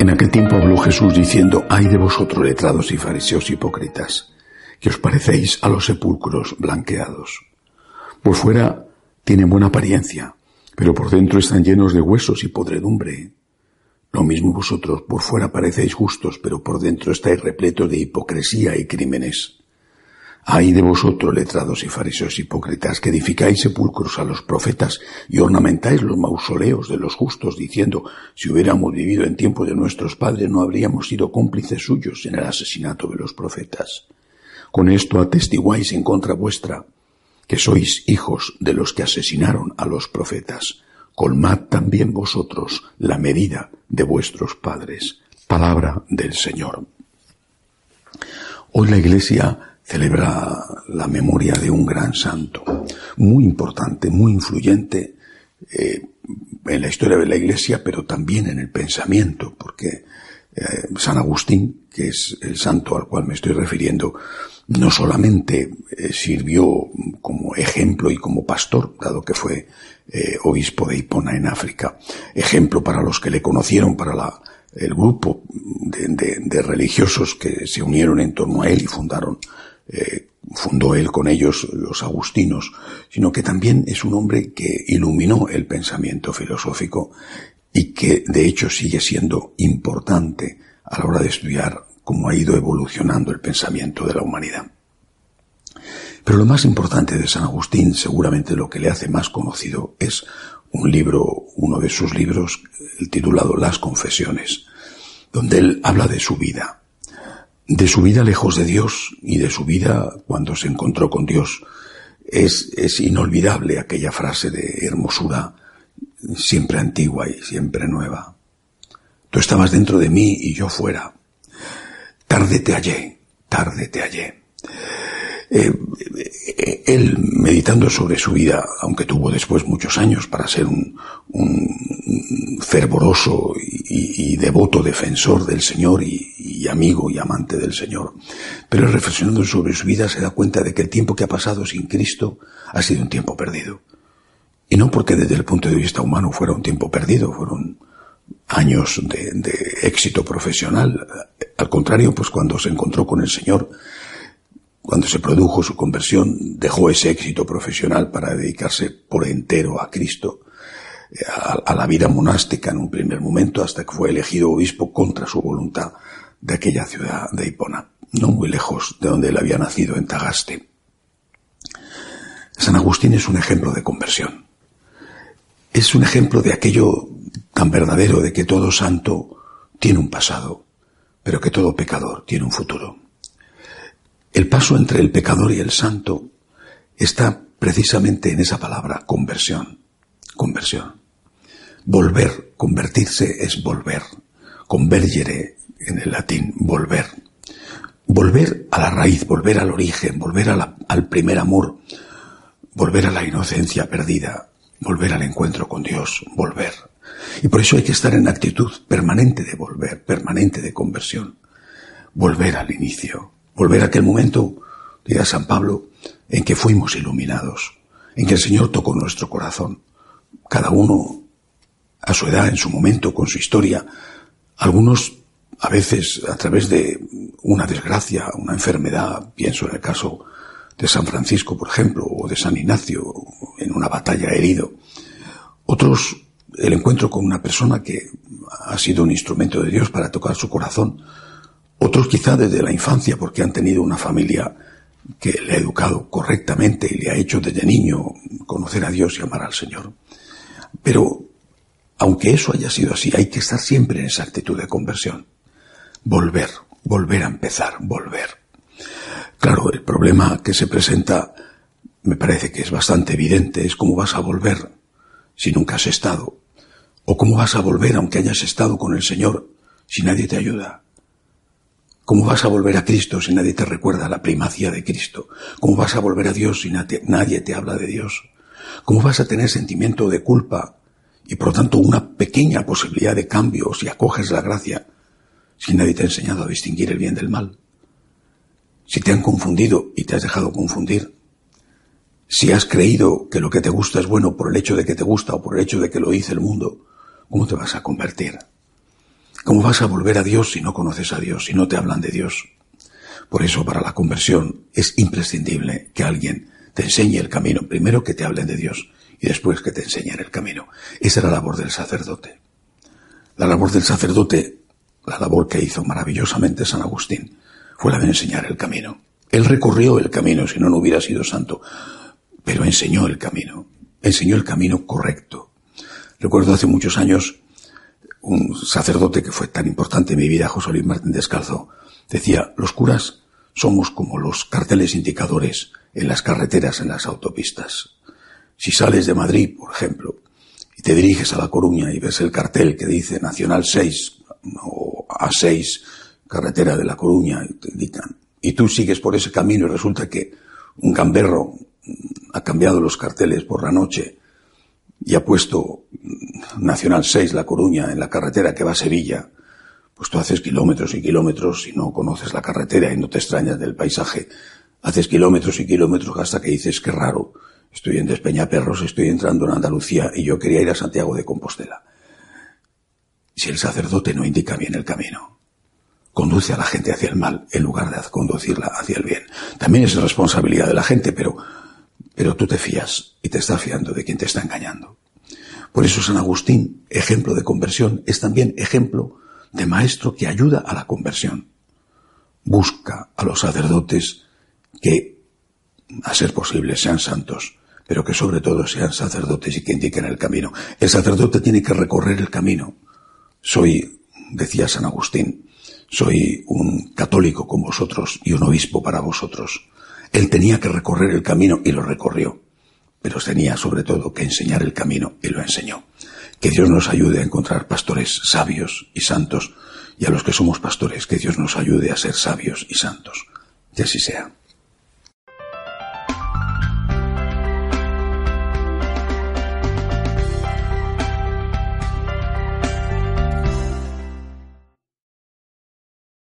En aquel tiempo habló Jesús diciendo, ay de vosotros letrados y fariseos hipócritas, que os parecéis a los sepulcros blanqueados. Por fuera tienen buena apariencia, pero por dentro están llenos de huesos y podredumbre. Lo mismo vosotros, por fuera parecéis justos, pero por dentro estáis repletos de hipocresía y crímenes. Ay de vosotros, letrados y fariseos hipócritas, que edificáis sepulcros a los profetas y ornamentáis los mausoleos de los justos, diciendo, si hubiéramos vivido en tiempo de nuestros padres, no habríamos sido cómplices suyos en el asesinato de los profetas. Con esto atestiguáis en contra vuestra, que sois hijos de los que asesinaron a los profetas. Colmad también vosotros la medida de vuestros padres. Palabra del Señor. Hoy la Iglesia celebra la memoria de un gran santo, muy importante, muy influyente eh, en la historia de la Iglesia, pero también en el pensamiento, porque eh, San Agustín, que es el santo al cual me estoy refiriendo, no solamente eh, sirvió como ejemplo y como pastor, dado que fue obispo de Hipona en África, ejemplo para los que le conocieron, para la, el grupo de, de religiosos que se unieron en torno a él y fundaron eh, fundó él con ellos los agustinos, sino que también es un hombre que iluminó el pensamiento filosófico y que de hecho sigue siendo importante a la hora de estudiar cómo ha ido evolucionando el pensamiento de la humanidad. Pero lo más importante de San Agustín, seguramente lo que le hace más conocido, es un libro, uno de sus libros, el titulado Las Confesiones, donde él habla de su vida, de su vida lejos de Dios y de su vida cuando se encontró con Dios. Es, es inolvidable aquella frase de hermosura siempre antigua y siempre nueva. Tú estabas dentro de mí y yo fuera. Tarde te hallé, tarde te hallé. Eh, eh, él, meditando sobre su vida, aunque tuvo después muchos años para ser un, fervoroso y, devoto defensor del Señor y, amigo y amante del Señor, pero reflexionando sobre su vida se da cuenta de que el tiempo que ha pasado sin Cristo ha sido un tiempo perdido. Y no porque desde el punto de vista humano fuera un tiempo perdido, fueron años de, de éxito profesional. Al contrario, pues cuando se encontró con el Señor, cuando se produjo su conversión, dejó ese éxito profesional para dedicarse por entero a Cristo, eh, a, la vida monástica en un primer momento, hasta que fue elegido obispo contra su voluntad de aquella ciudad de Hipona, no muy lejos de donde él había nacido, en Tagaste. San Agustín es un ejemplo de conversión. Es un ejemplo de aquello tan verdadero de que todo santo tiene un pasado, pero que todo pecador tiene un futuro. El paso entre el pecador y el santo está precisamente en esa palabra, conversión. Conversión. Volver, convertirse es volver. Convergere en el latín, volver. Volver a la raíz, volver al origen, volver al primer amor, volver a la inocencia perdida, volver al encuentro con Dios, volver. Y por eso hay que estar en actitud permanente de volver, permanente de conversión. Volver al inicio, volver a aquel momento, diga San Pablo, en que fuimos iluminados, en que el Señor tocó nuestro corazón, cada uno a su edad, en su momento, con su historia, algunos a veces a través de una desgracia, una enfermedad, pienso en el caso de San Francisco, por ejemplo, o de San Ignacio, en una batalla herido. Otros, el encuentro con una persona que ha sido un instrumento de Dios para tocar su corazón, otros quizá desde la infancia porque han tenido una familia que le ha educado correctamente y le ha hecho desde niño conocer a Dios y amar al Señor. Pero, aunque eso haya sido así, hay que estar siempre en esa actitud de conversión. Volver, volver a empezar, volver. Claro, el problema que se presenta me parece que es bastante evidente, es cómo vas a volver si nunca has estado, o cómo vas a volver aunque hayas estado con el Señor si nadie te ayuda. ¿Cómo vas a volver a Cristo si nadie te recuerda la primacía de Cristo? ¿Cómo vas a volver a Dios si nadie te habla de Dios? ¿Cómo vas a tener sentimiento de culpa y por lo tanto una pequeña posibilidad de cambio si acoges la gracia si nadie te ha enseñado a distinguir el bien del mal? Si te han confundido y te has dejado confundir, si has creído que lo que te gusta es bueno por el hecho de que te gusta o por el hecho de que lo dice el mundo, ¿cómo te vas a convertir? ¿Cómo vas a volver a Dios si no conoces a Dios, si no te hablan de Dios? Por eso, para la conversión es imprescindible que alguien te enseñe el camino. Primero que te hablen de Dios y después que te enseñen el camino. Esa era la labor del sacerdote. La labor del sacerdote, la labor que hizo maravillosamente San Agustín, fue la de enseñar el camino. Él recorrió el camino, si no, no hubiera sido santo, pero enseñó el camino, enseñó el camino correcto. Recuerdo hace muchos años un sacerdote que fue tan importante en mi vida, José Luis Martín Descalzo, decía, los curas somos como los carteles indicadores en las carreteras, en las autopistas. Si sales de Madrid, por ejemplo, y te diriges a La Coruña y ves el cartel que dice Nacional 6 o A6, carretera de La Coruña, y te indican, y tú sigues por ese camino y resulta que un gamberro ha cambiado los carteles por la noche y ha puesto Nacional 6 La Coruña en la carretera que va a Sevilla, pues tú haces kilómetros y kilómetros y no conoces la carretera y no te extrañas del paisaje. Haces kilómetros y kilómetros hasta que dices, qué raro, estoy en Despeñaperros, estoy entrando en Andalucía y yo quería ir a Santiago de Compostela. Si el sacerdote no indica bien el camino, conduce a la gente hacia el mal en lugar de conducirla hacia el bien. También es responsabilidad de la gente, pero, pero tú te fías y te estás fiando de quien te está engañando. Por eso San Agustín, ejemplo de conversión, es también ejemplo de maestro que ayuda a la conversión. Busca a los sacerdotes que, a ser posible, sean santos, pero que sobre todo sean sacerdotes y que indiquen el camino. El sacerdote tiene que recorrer el camino. Soy, decía San Agustín, soy un católico con vosotros y un obispo para vosotros. Él tenía que recorrer el camino y lo recorrió, pero tenía sobre todo que enseñar el camino y lo enseñó. Que Dios nos ayude a encontrar pastores sabios y santos y a los que somos pastores, que Dios nos ayude a ser sabios y santos. Y así sea.